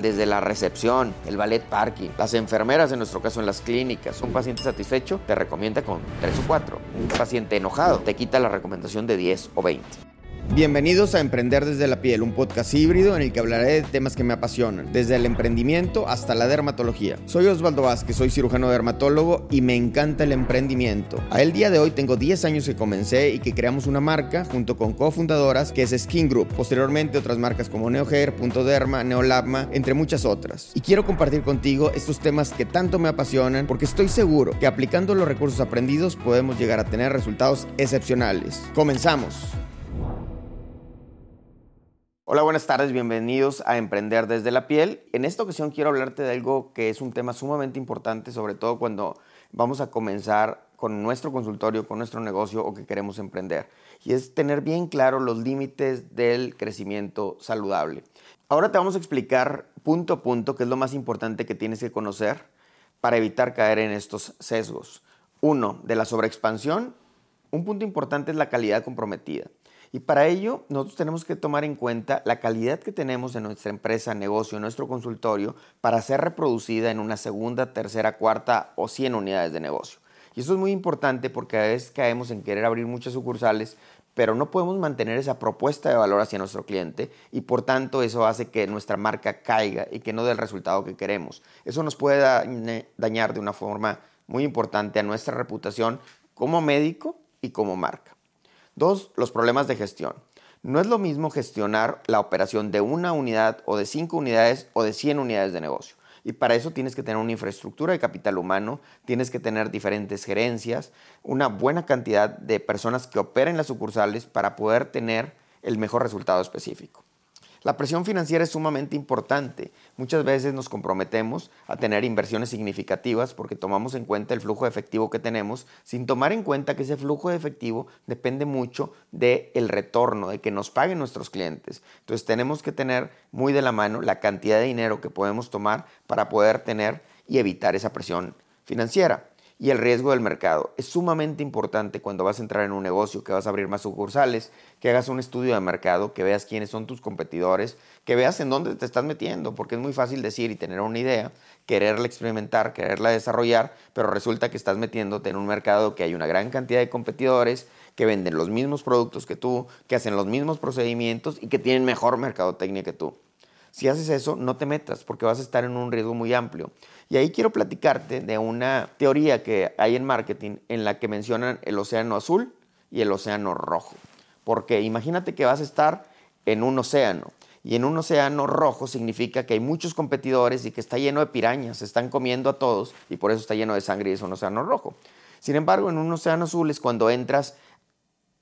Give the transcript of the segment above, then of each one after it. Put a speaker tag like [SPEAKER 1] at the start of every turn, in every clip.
[SPEAKER 1] Desde la recepción, el ballet parking, las enfermeras, en nuestro caso en las clínicas. Un paciente satisfecho te recomienda con 3 o 4. Un paciente enojado te quita la recomendación de 10 o 20.
[SPEAKER 2] Bienvenidos a Emprender desde la piel, un podcast híbrido en el que hablaré de temas que me apasionan, desde el emprendimiento hasta la dermatología. Soy Osvaldo Vázquez, soy cirujano dermatólogo y me encanta el emprendimiento. A el día de hoy tengo 10 años que comencé y que creamos una marca junto con cofundadoras que es Skin Group. Posteriormente otras marcas como Neohair, Punto Derma, Neolabma, entre muchas otras. Y quiero compartir contigo estos temas que tanto me apasionan porque estoy seguro que aplicando los recursos aprendidos podemos llegar a tener resultados excepcionales. Comenzamos. Hola, buenas tardes, bienvenidos a Emprender desde la piel. En esta ocasión quiero hablarte de algo que es un tema sumamente importante, sobre todo cuando vamos a comenzar con nuestro consultorio, con nuestro negocio o que queremos emprender. Y es tener bien claro los límites del crecimiento saludable. Ahora te vamos a explicar punto a punto qué es lo más importante que tienes que conocer para evitar caer en estos sesgos. Uno, de la sobreexpansión. Un punto importante es la calidad comprometida. Y para ello, nosotros tenemos que tomar en cuenta la calidad que tenemos en nuestra empresa, negocio, en nuestro consultorio, para ser reproducida en una segunda, tercera, cuarta o 100 unidades de negocio. Y eso es muy importante porque a veces caemos en querer abrir muchas sucursales, pero no podemos mantener esa propuesta de valor hacia nuestro cliente y por tanto eso hace que nuestra marca caiga y que no dé el resultado que queremos. Eso nos puede dañar de una forma muy importante a nuestra reputación como médico y como marca. Dos, los problemas de gestión. No es lo mismo gestionar la operación de una unidad o de cinco unidades o de 100 unidades de negocio. Y para eso tienes que tener una infraestructura de capital humano, tienes que tener diferentes gerencias, una buena cantidad de personas que operen las sucursales para poder tener el mejor resultado específico. La presión financiera es sumamente importante. Muchas veces nos comprometemos a tener inversiones significativas porque tomamos en cuenta el flujo de efectivo que tenemos sin tomar en cuenta que ese flujo de efectivo depende mucho del el retorno, de que nos paguen nuestros clientes. Entonces tenemos que tener muy de la mano la cantidad de dinero que podemos tomar para poder tener y evitar esa presión financiera y el riesgo del mercado. Es sumamente importante cuando vas a entrar en un negocio, que vas a abrir más sucursales, que hagas un estudio de mercado, que veas quiénes son tus competidores, que veas en dónde te estás metiendo, porque es muy fácil decir y tener una idea, quererla experimentar, quererla desarrollar, pero resulta que estás metiéndote en un mercado que hay una gran cantidad de competidores, que venden los mismos productos que tú, que hacen los mismos procedimientos y que tienen mejor mercadotecnia que tú. Si haces eso, no te metas porque vas a estar en un riesgo muy amplio. Y ahí quiero platicarte de una teoría que hay en marketing en la que mencionan el océano azul y el océano rojo. Porque imagínate que vas a estar en un océano y en un océano rojo significa que hay muchos competidores y que está lleno de pirañas, se están comiendo a todos y por eso está lleno de sangre y es un océano rojo. Sin embargo, en un océano azul es cuando entras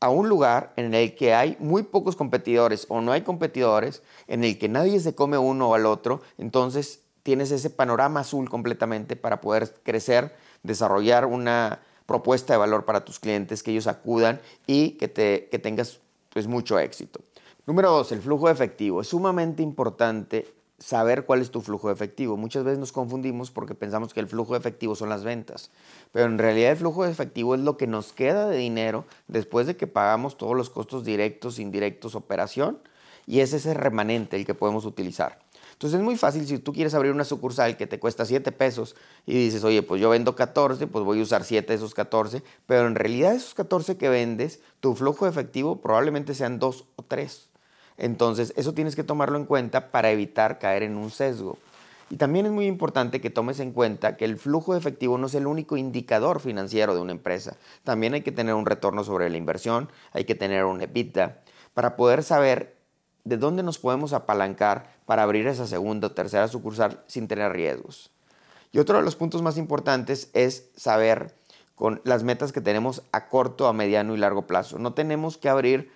[SPEAKER 2] a un lugar en el que hay muy pocos competidores o no hay competidores, en el que nadie se come uno al otro, entonces tienes ese panorama azul completamente para poder crecer, desarrollar una propuesta de valor para tus clientes, que ellos acudan y que, te, que tengas pues, mucho éxito. Número dos, el flujo de efectivo. Es sumamente importante saber cuál es tu flujo de efectivo. Muchas veces nos confundimos porque pensamos que el flujo de efectivo son las ventas, pero en realidad el flujo de efectivo es lo que nos queda de dinero después de que pagamos todos los costos directos, indirectos, operación, y es ese remanente el que podemos utilizar. Entonces es muy fácil si tú quieres abrir una sucursal que te cuesta 7 pesos y dices, oye, pues yo vendo 14, pues voy a usar 7 de esos 14, pero en realidad esos 14 que vendes, tu flujo de efectivo probablemente sean 2 o 3. Entonces, eso tienes que tomarlo en cuenta para evitar caer en un sesgo. Y también es muy importante que tomes en cuenta que el flujo de efectivo no es el único indicador financiero de una empresa. También hay que tener un retorno sobre la inversión, hay que tener un EBITDA para poder saber de dónde nos podemos apalancar para abrir esa segunda o tercera sucursal sin tener riesgos. Y otro de los puntos más importantes es saber con las metas que tenemos a corto, a mediano y largo plazo. No tenemos que abrir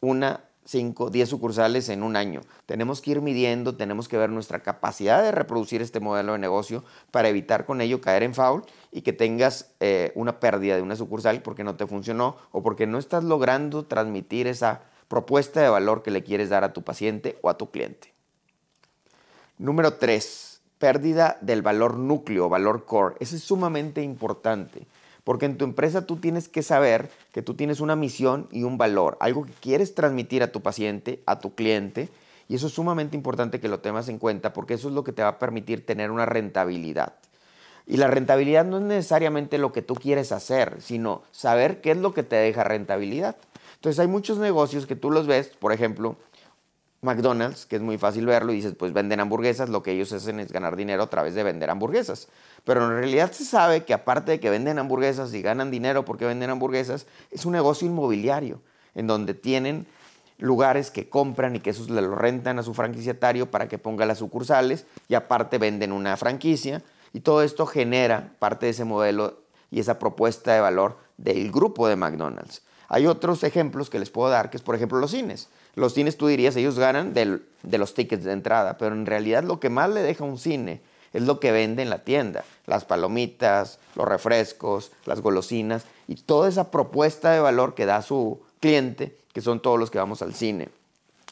[SPEAKER 2] una 5, 10 sucursales en un año. Tenemos que ir midiendo, tenemos que ver nuestra capacidad de reproducir este modelo de negocio para evitar con ello caer en foul y que tengas eh, una pérdida de una sucursal porque no te funcionó o porque no estás logrando transmitir esa propuesta de valor que le quieres dar a tu paciente o a tu cliente. Número 3, pérdida del valor núcleo, valor core. Eso es sumamente importante. Porque en tu empresa tú tienes que saber que tú tienes una misión y un valor, algo que quieres transmitir a tu paciente, a tu cliente,
[SPEAKER 1] Y eso es sumamente importante que lo tengas en cuenta porque eso es lo que te va a permitir tener una rentabilidad. Y la rentabilidad no es necesariamente lo que tú quieres hacer, sino saber qué es lo que te deja rentabilidad. Entonces hay muchos negocios que tú los ves, por ejemplo, McDonald's, que es muy fácil verlo, y dices, pues venden hamburguesas, lo que ellos hacen es ganar dinero a través de vender hamburguesas. Pero en realidad se sabe que aparte de que venden hamburguesas y ganan dinero porque venden hamburguesas, es un negocio inmobiliario, en donde tienen lugares que compran y que esos le lo rentan a su franquiciatario para que ponga las sucursales y aparte venden una franquicia y todo esto genera parte de ese modelo y esa propuesta de valor del grupo de McDonald's. Hay otros ejemplos que les puedo dar, que es por ejemplo los cines. Los cines tú dirías, ellos ganan de los tickets de entrada, pero en realidad lo que más le deja un cine es lo que vende en la tienda. Las palomitas, los refrescos, las golosinas y toda esa propuesta de valor que da su cliente, que son todos los que vamos al cine.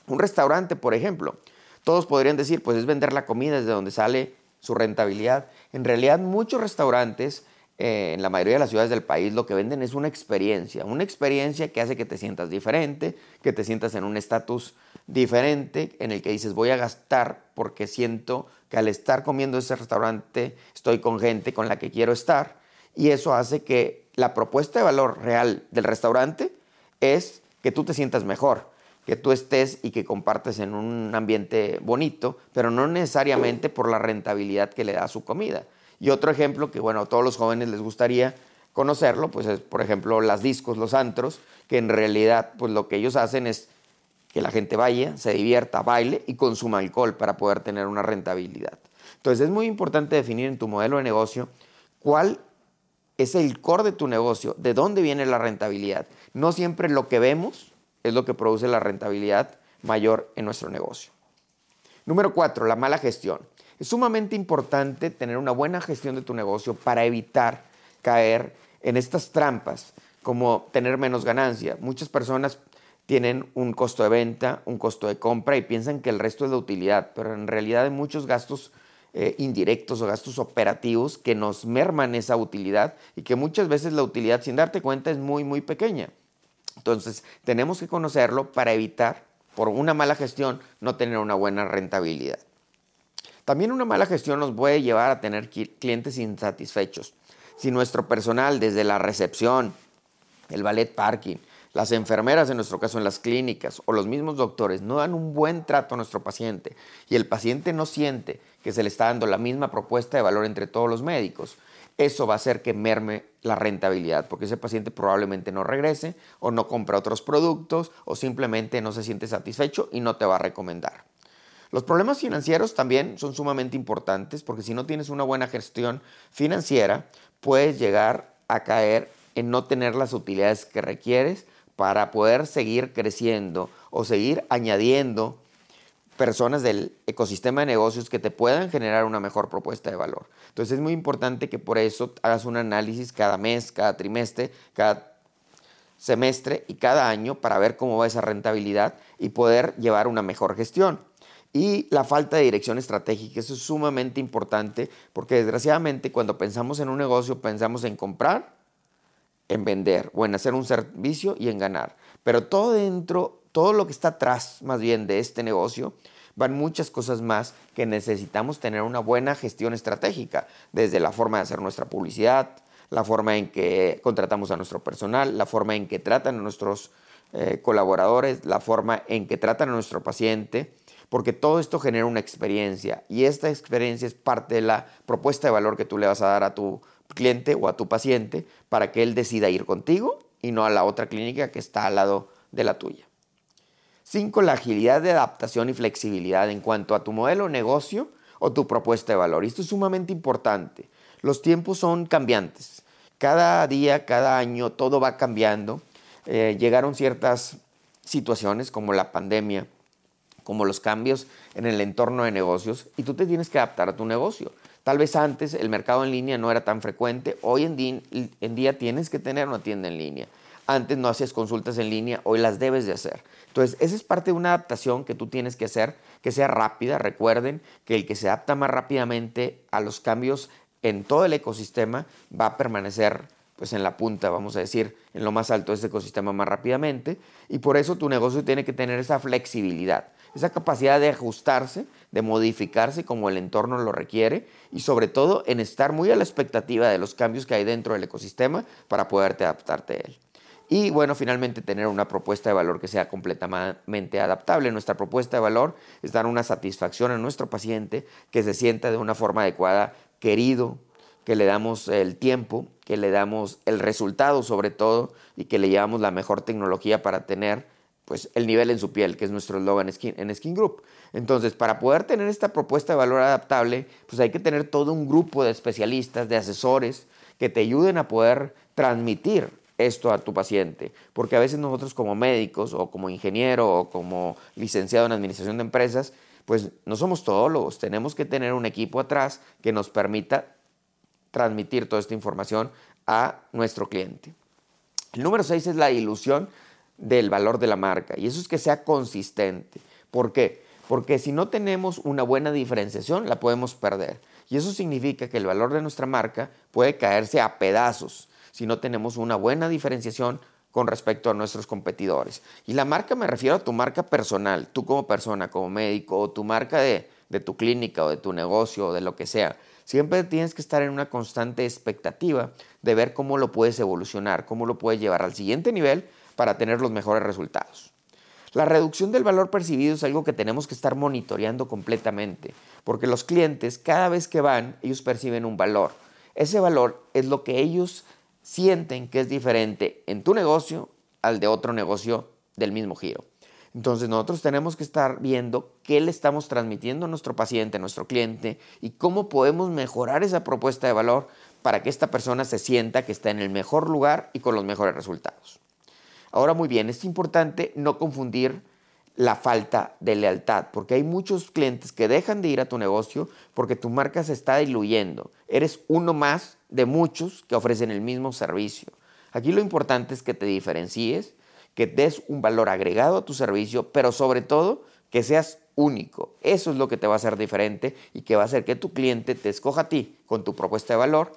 [SPEAKER 1] Un restaurante, por ejemplo, todos podrían decir, pues es vender la comida desde donde sale su rentabilidad. En realidad muchos restaurantes eh, en la mayoría de las ciudades del país lo que venden es una experiencia, una experiencia que hace que te sientas diferente, que te sientas en un estatus diferente, en el que dices voy a gastar porque siento que al estar comiendo ese restaurante estoy con gente con la que quiero estar y eso hace que la propuesta de valor real del restaurante es que tú te sientas mejor, que tú estés y que compartes en un ambiente bonito, pero no necesariamente por la rentabilidad que le da su comida. Y otro ejemplo que, bueno, a todos los jóvenes les gustaría conocerlo, pues es, por ejemplo, las discos, los antros, que en realidad, pues lo que ellos hacen es que la gente vaya, se divierta, baile y consuma alcohol para poder tener una rentabilidad. Entonces es muy importante definir en tu modelo de negocio cuál es el core de tu negocio, de dónde viene la rentabilidad. No siempre lo que vemos es lo que produce la rentabilidad mayor en nuestro negocio. Número cuatro, la mala gestión. Es sumamente importante tener una buena gestión de tu negocio para evitar caer en estas trampas, como tener menos ganancia. Muchas personas tienen un costo de venta, un costo de compra y piensan que el resto es de utilidad, pero en realidad hay muchos gastos eh, indirectos o gastos operativos que nos merman esa utilidad y que muchas veces la utilidad sin darte cuenta es muy, muy pequeña. Entonces, tenemos que conocerlo para evitar, por una mala gestión, no tener una buena rentabilidad. También una mala gestión nos puede llevar a tener clientes insatisfechos. Si nuestro personal, desde la recepción, el ballet parking, las enfermeras, en nuestro caso en las clínicas, o los mismos doctores, no dan un buen trato a nuestro paciente y el paciente no siente que se le está dando la misma propuesta de valor entre todos los médicos, eso va a hacer que merme la rentabilidad, porque ese paciente probablemente no regrese o no compra otros productos o simplemente no se siente satisfecho y no te va a recomendar. Los problemas financieros también son sumamente importantes porque si no tienes una buena gestión financiera, puedes llegar a caer en no tener las utilidades que requieres para poder seguir creciendo o seguir añadiendo personas del ecosistema de negocios que te puedan generar una mejor propuesta de valor. Entonces es muy importante que por eso hagas un análisis cada mes, cada trimestre, cada semestre y cada año para ver cómo va esa rentabilidad y poder llevar una mejor gestión y la falta de dirección estratégica. Eso es sumamente importante porque desgraciadamente cuando pensamos en un negocio pensamos en comprar, en vender o en hacer un servicio y en ganar. Pero todo dentro, todo lo que está atrás más bien de este negocio, van muchas cosas más que necesitamos tener una buena gestión estratégica, desde la forma de hacer nuestra publicidad, la forma en que contratamos a nuestro personal, la forma en que tratan a nuestros eh, colaboradores, la forma en que tratan a nuestro paciente, porque todo esto genera una experiencia y esta experiencia es parte de la propuesta de valor que tú le vas a dar a tu cliente o a tu paciente para que él decida ir contigo y no a la otra clínica que está al lado de la tuya. Cinco, La agilidad de adaptación y flexibilidad en cuanto a tu modelo de negocio o tu propuesta de valor. esto es sumamente importante. Los tiempos son cambiantes. Cada día, cada año, todo va cambiando. Eh, llegaron ciertas situaciones como la pandemia, como los cambios en el entorno de negocios y tú te tienes que adaptar a tu negocio. Tal vez antes el mercado en línea no era tan frecuente, hoy en día, tienes que tener una tienda en línea. Antes no hacías consultas en línea, hoy las debes de hacer. Entonces, esa es parte de una adaptación que tú tienes que hacer, que sea rápida. Recuerden que el que se adapta más rápidamente a los cambios en todo el ecosistema va a permanecer pues en la punta, vamos a decir, en lo más alto de ese ecosistema más rápidamente. Y por eso tu negocio tiene que tener esa flexibilidad. Esa capacidad de ajustarse, de modificarse como el entorno lo requiere y sobre todo en estar muy a la expectativa de los cambios que hay dentro del ecosistema para poderte adaptarte a él. Y bueno, finalmente tener una propuesta de valor que sea completamente adaptable. Nuestra propuesta de valor es dar una satisfacción a nuestro paciente que se sienta de una forma adecuada, querido, que le damos el tiempo, que le damos el resultado sobre todo y que le llevamos la mejor tecnología para tener pues el nivel en su piel, que es nuestro eslogan en Skin Group. Entonces, para poder tener esta propuesta de valor adaptable, pues hay que tener todo un grupo de especialistas, de asesores, que te ayuden a poder transmitir esto a tu paciente. Porque a veces nosotros como médicos o como ingeniero o como licenciado en administración de empresas, pues no somos todólogos, tenemos que tener un equipo atrás que nos permita transmitir toda esta información a nuestro cliente. El número seis es la ilusión del valor de la marca y eso es que sea consistente. ¿Por qué? Porque si no tenemos una buena diferenciación, la podemos perder. Y eso significa que el valor de nuestra marca puede caerse a pedazos si no tenemos una buena diferenciación con respecto a nuestros competidores. Y la marca me refiero a tu marca personal, tú como persona, como médico, o tu marca de, de tu clínica o de tu negocio o de lo que sea. Siempre tienes que estar en una constante expectativa de ver cómo lo puedes evolucionar, cómo lo puedes llevar al siguiente nivel para tener los mejores resultados. La reducción del valor percibido es algo que tenemos que estar monitoreando completamente, porque los clientes cada vez que van, ellos perciben un valor. Ese valor es lo que ellos sienten que es diferente en tu negocio al de otro negocio del mismo giro. Entonces nosotros tenemos que estar viendo qué le estamos transmitiendo a nuestro paciente, a nuestro cliente y cómo podemos mejorar esa propuesta de valor para que esta persona se sienta que está en el mejor lugar y con los mejores resultados. Ahora muy bien, es importante no confundir la falta de lealtad, porque hay muchos clientes que dejan de ir a tu negocio porque tu marca se está diluyendo. Eres uno más de muchos que ofrecen el mismo servicio. Aquí lo importante es que te diferencies, que des un valor agregado a tu servicio, pero sobre todo que seas único. Eso es lo que te va a hacer diferente y que va a hacer que tu cliente te escoja a ti con tu propuesta de valor.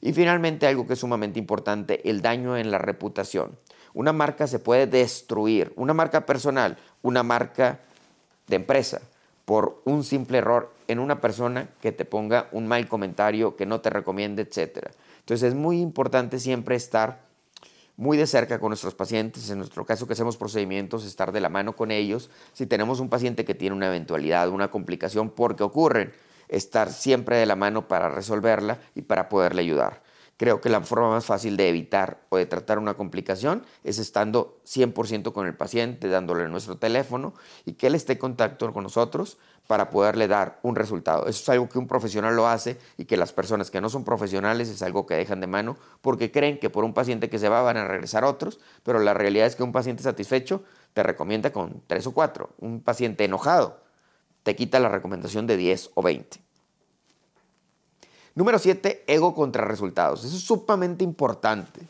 [SPEAKER 1] Y finalmente algo que es sumamente importante, el daño en la reputación. Una marca se puede destruir, una marca personal, una marca de empresa, por un simple error en una persona que te ponga un mal comentario, que no te recomiende, etc. Entonces es muy importante siempre estar muy de cerca con nuestros pacientes, en nuestro caso que hacemos procedimientos, estar de la mano con ellos. Si tenemos un paciente que tiene una eventualidad, una complicación, porque ocurren, estar siempre de la mano para resolverla y para poderle ayudar. Creo que la forma más fácil de evitar o de tratar una complicación es estando 100% con el paciente, dándole nuestro teléfono y que él esté en contacto con nosotros para poderle dar un resultado. Eso es algo que un profesional lo hace y que las personas que no son profesionales es algo que dejan de mano porque creen que por un paciente que se va van a regresar otros, pero la realidad es que un paciente satisfecho te recomienda con tres o cuatro. Un paciente enojado te quita la recomendación de 10 o 20. Número 7, ego contra resultados. Eso es sumamente importante.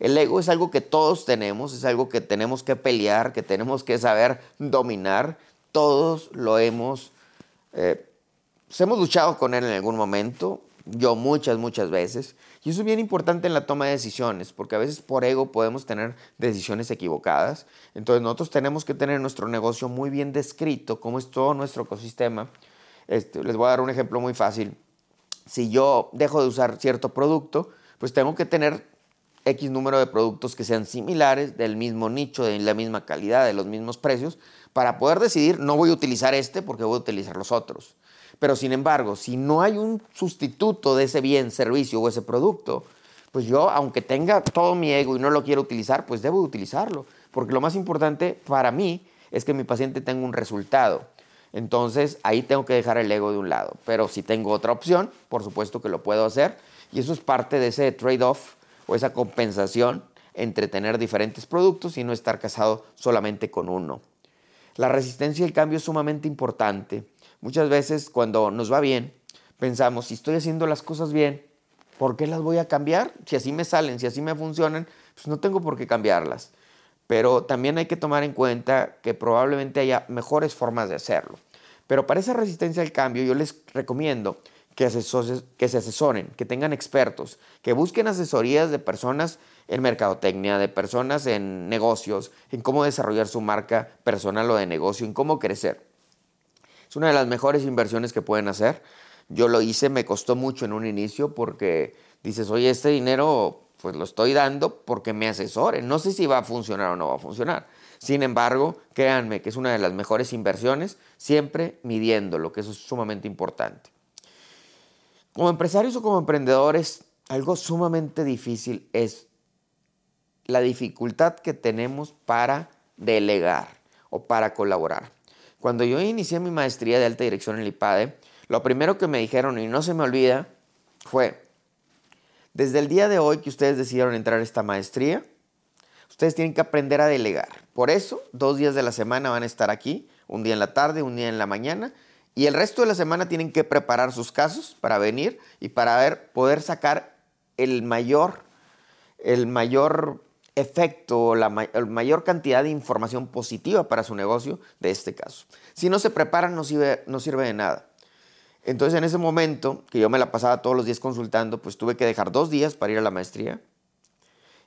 [SPEAKER 1] El ego es algo que todos tenemos, es algo que tenemos que pelear, que tenemos que saber dominar. Todos lo hemos, eh, pues hemos luchado con él en algún momento, yo muchas, muchas veces. Y eso es bien importante en la toma de decisiones, porque a veces por ego podemos tener decisiones equivocadas. Entonces nosotros tenemos que tener nuestro negocio muy bien descrito, cómo es todo nuestro ecosistema. Este, les voy a dar un ejemplo muy fácil si yo dejo de usar cierto producto, pues tengo que tener X número de productos que sean similares, del mismo nicho, de la misma calidad, de los mismos precios, para poder decidir, no voy a utilizar este porque voy a utilizar los otros. Pero sin embargo, si no hay un sustituto de ese bien, servicio o ese producto, pues yo, aunque tenga todo mi ego y no lo quiero utilizar, pues debo utilizarlo. Porque lo más importante para mí es que mi paciente tenga un resultado. Entonces ahí tengo que dejar el ego de un lado. Pero si tengo otra opción, por supuesto que lo puedo hacer. Y eso es parte de ese trade-off o esa compensación entre tener diferentes productos y no estar casado solamente con uno. La resistencia al cambio es sumamente importante. Muchas veces cuando nos va bien, pensamos, si estoy haciendo las cosas bien, ¿por qué las voy a cambiar? Si así me salen, si así me funcionan, pues no tengo por qué cambiarlas pero también hay que tomar en cuenta que probablemente haya mejores formas de hacerlo. Pero para esa resistencia al cambio yo les recomiendo que, se asesoren, que tengan expertos, que busquen asesorías de personas en mercadotecnia, de personas en negocios, en cómo desarrollar su marca personal o de negocio, en cómo crecer. Es una de las mejores inversiones que pueden hacer. Yo lo hice, me costó mucho en un inicio porque dices, oye, este dinero pues lo estoy dando porque me asesoren. No sé si va a funcionar o no va a funcionar. Sin embargo, créanme que es una de las mejores inversiones, siempre midiéndolo, que eso es sumamente importante. Como empresarios o como emprendedores, algo sumamente difícil es la dificultad que tenemos para delegar o para colaborar. Cuando yo inicié mi maestría de alta dirección en el IPADE, lo primero que me dijeron, y no se me olvida, fue, desde el día de hoy que ustedes decidieron entrar a esta maestría, ustedes tienen que aprender a delegar. Por eso, dos días de la semana van a estar aquí, un día en la tarde, un día en la mañana, y el resto de la semana tienen que preparar sus casos para venir y para poder sacar el mayor, el mayor efecto, la mayor cantidad de información positiva para su negocio de este caso. Si no se preparan, no sirve, no sirve de nada. Entonces, en ese momento, que yo me la pasaba todos los días consultando, pues tuve que dejar dos días para ir a la maestría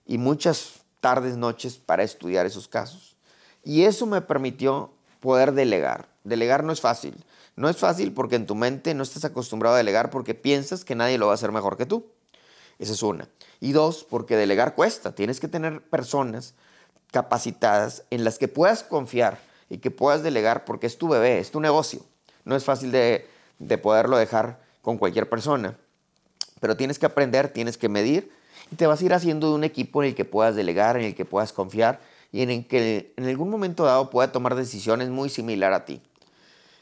[SPEAKER 1] y muchas tardes, noches para estudiar esos casos. Y eso me permitió poder delegar. Delegar no es fácil. No es fácil porque en tu mente no estás acostumbrado a delegar porque piensas que nadie lo va a hacer mejor que tú. Esa es una. Y dos, porque delegar cuesta. Tienes que tener personas capacitadas en las que puedas confiar y que puedas delegar porque es tu bebé, es tu negocio. No es fácil de, poderlo dejar con cualquier persona. Pero tienes que aprender, tienes que medir y te vas a ir haciendo de un equipo en el que puedas delegar, en el que puedas confiar y en el que en algún momento dado pueda tomar decisiones muy similar a ti.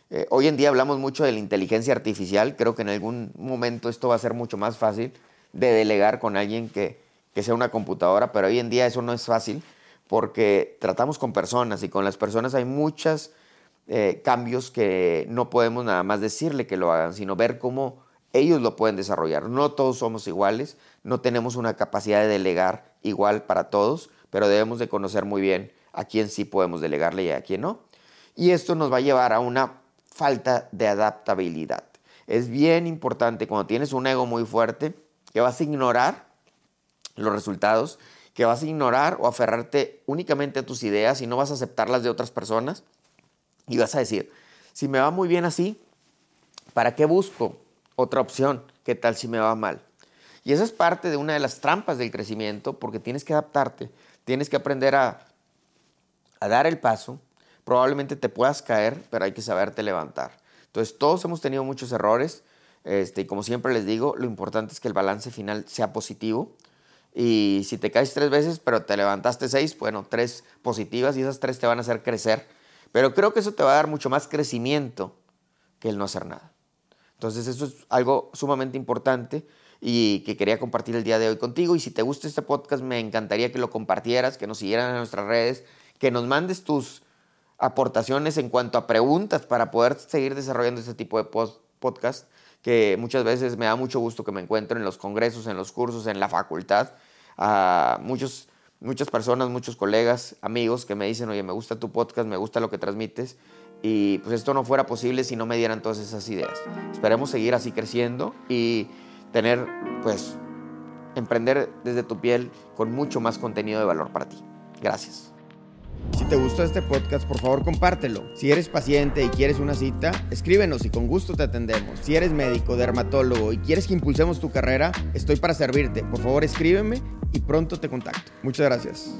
[SPEAKER 1] Eh, hoy en día hablamos mucho de la inteligencia artificial, creo que en algún momento esto va a ser mucho más fácil de delegar con alguien que, sea una computadora, pero hoy en día eso no es fácil porque tratamos con personas y con las personas hay muchos eh, cambios que no podemos nada más decirle que lo hagan, sino ver cómo ellos lo pueden desarrollar. No todos somos iguales, no tenemos una capacidad de delegar igual para todos, pero debemos de conocer muy bien a quién sí podemos delegarle y a quién no. Y esto nos va a llevar a una falta de adaptabilidad. Es bien importante cuando tienes un ego muy fuerte, que vas a ignorar los resultados, que vas a ignorar o aferrarte únicamente a tus ideas y no vas a aceptarlas de otras personas. Y vas a decir, si me va muy bien así, ¿para qué busco otra opción? ¿Qué tal si me va mal? Y esa es parte de una de las trampas del crecimiento porque tienes que adaptarte, tienes que aprender a, a dar el paso. Probablemente te puedas caer, pero hay que saberte levantar. Entonces todos hemos tenido muchos errores, este, y como siempre les digo, lo importante es que el balance final sea positivo. Y si te caes tres veces, pero te levantaste seis, bueno, tres positivas y esas tres te van a hacer crecer. Pero creo que eso te va a dar mucho más crecimiento que el no hacer nada. Entonces eso es algo sumamente importante y que quería compartir el día de hoy contigo. Y si te gusta este podcast, me encantaría que lo compartieras, que nos siguieran en nuestras redes, que nos mandes tus aportaciones en cuanto a preguntas para poder seguir desarrollando este tipo de podcast que muchas veces me da mucho gusto que me encuentro en los congresos, en los cursos, en la facultad. A muchos, muchas personas, muchos colegas, amigos que me dicen, oye, me gusta tu podcast, me gusta lo que transmites. Y pues esto no fuera posible si no me dieran todas esas ideas. Esperemos seguir así creciendo y tener, pues, emprender desde tu piel con mucho más contenido de valor para ti. Gracias.
[SPEAKER 2] Si te gustó este podcast, por favor compártelo. Si eres paciente y quieres una cita, escríbenos y con gusto te atendemos. Si eres médico, dermatólogo y quieres que impulsemos tu carrera, estoy para servirte. Por favor escríbeme y pronto te contacto. Muchas gracias.